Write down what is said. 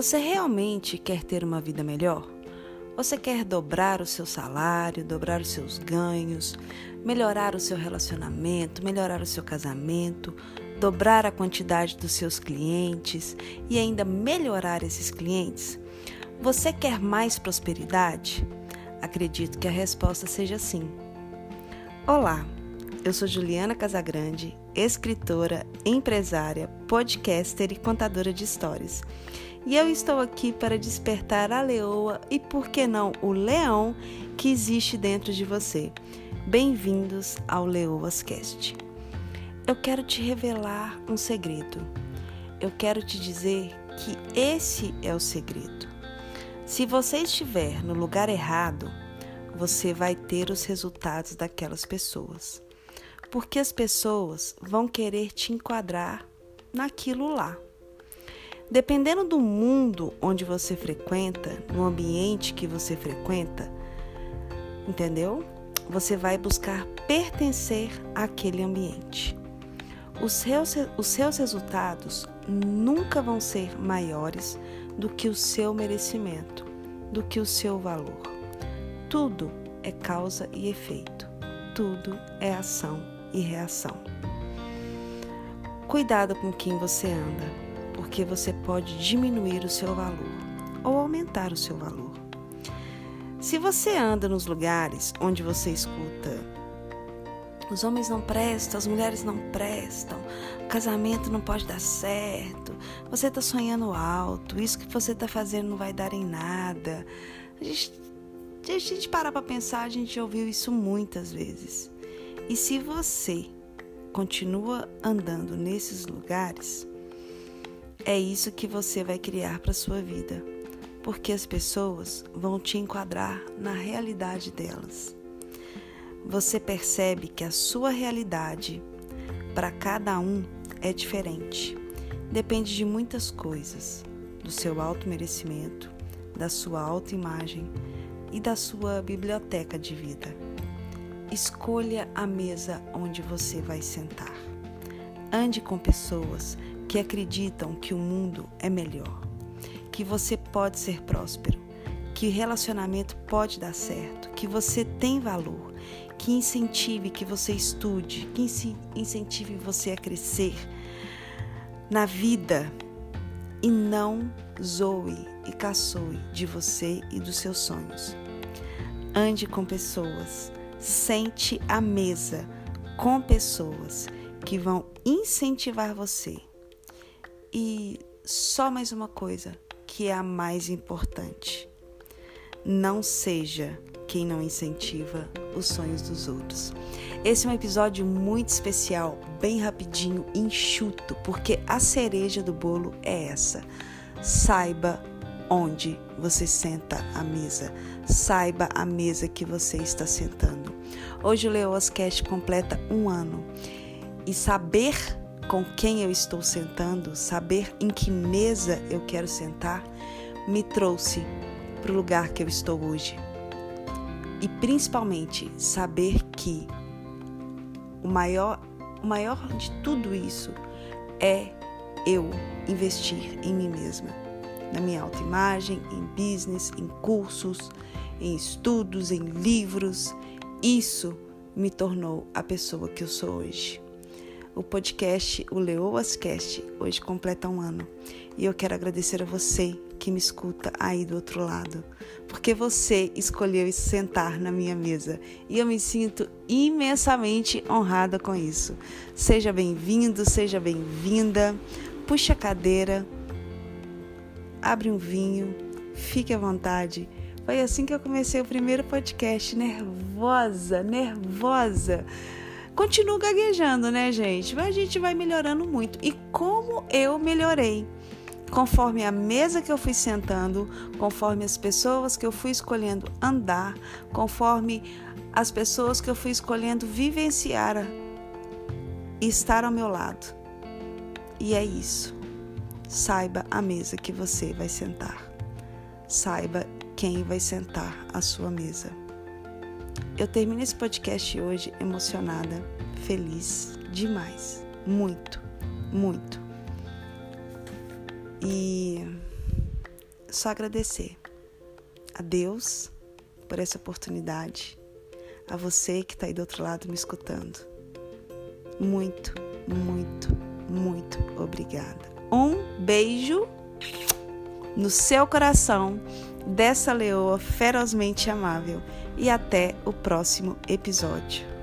Você realmente quer ter uma vida melhor? Você quer dobrar o seu salário, dobrar os seus ganhos, melhorar o seu relacionamento, melhorar o seu casamento, dobrar a quantidade dos seus clientes e ainda melhorar esses clientes? Você quer mais prosperidade? Acredito que a resposta seja sim. Olá, eu sou Juliana Casagrande, escritora, empresária, podcaster e contadora de histórias. E eu estou aqui para despertar a leoa e, por que não, o leão que existe dentro de você. Bem-vindos ao Leoas Cast. Eu quero te revelar um segredo. Eu quero te dizer que esse é o segredo. Se você estiver no lugar errado, você vai ter os resultados daquelas pessoas porque as pessoas vão querer te enquadrar naquilo lá. Dependendo do mundo onde você frequenta, no ambiente que você frequenta, entendeu? Você vai buscar pertencer àquele ambiente. Os seus, os seus resultados nunca vão ser maiores do que o seu merecimento, do que o seu valor. Tudo é causa e efeito, tudo é ação e reação. Cuidado com quem você anda, porque você pode diminuir o seu valor ou aumentar o seu valor. Se você anda nos lugares onde você escuta os homens não prestam, as mulheres não prestam, o casamento não pode dar certo, você está sonhando alto, isso que você está fazendo não vai dar em nada. A gente, a gente parar para pensar, a gente ouviu isso muitas vezes. E se você continua andando nesses lugares, é isso que você vai criar para sua vida, porque as pessoas vão te enquadrar na realidade delas. Você percebe que a sua realidade para cada um é diferente. Depende de muitas coisas, do seu alto merecimento, da sua autoimagem e da sua biblioteca de vida. Escolha a mesa onde você vai sentar. Ande com pessoas que acreditam que o mundo é melhor, que você pode ser próspero, que relacionamento pode dar certo, que você tem valor, que incentive que você estude, que incentive você a crescer na vida e não zoe e caçoe de você e dos seus sonhos. Ande com pessoas sente à mesa com pessoas que vão incentivar você. E só mais uma coisa que é a mais importante: não seja quem não incentiva os sonhos dos outros. Esse é um episódio muito especial, bem rapidinho, enxuto, porque a cereja do bolo é essa. Saiba onde você senta à mesa. Saiba a mesa que você está sentando. Hoje o Leoas Cast completa um ano e saber com quem eu estou sentando, saber em que mesa eu quero sentar, me trouxe para o lugar que eu estou hoje. E principalmente saber que o maior, o maior de tudo isso é eu investir em mim mesma na minha autoimagem, em business, em cursos, em estudos, em livros. Isso me tornou a pessoa que eu sou hoje. O podcast, o Leoas Cast, hoje completa um ano. E eu quero agradecer a você que me escuta aí do outro lado, porque você escolheu sentar na minha mesa e eu me sinto imensamente honrada com isso. Seja bem-vindo, seja bem-vinda. Puxa a cadeira, abre um vinho, fique à vontade. Foi assim que eu comecei o primeiro podcast, nervosa, nervosa. Continuo gaguejando, né, gente? Mas a gente vai melhorando muito. E como eu melhorei? Conforme a mesa que eu fui sentando, conforme as pessoas que eu fui escolhendo andar, conforme as pessoas que eu fui escolhendo vivenciar e estar ao meu lado. E é isso. Saiba a mesa que você vai sentar. Saiba quem vai sentar à sua mesa. Eu termino esse podcast hoje emocionada, feliz demais. Muito, muito. E só agradecer a Deus por essa oportunidade, a você que está aí do outro lado me escutando. Muito, muito, muito obrigada. Um beijo no seu coração dessa leoa ferozmente amável e até o próximo episódio.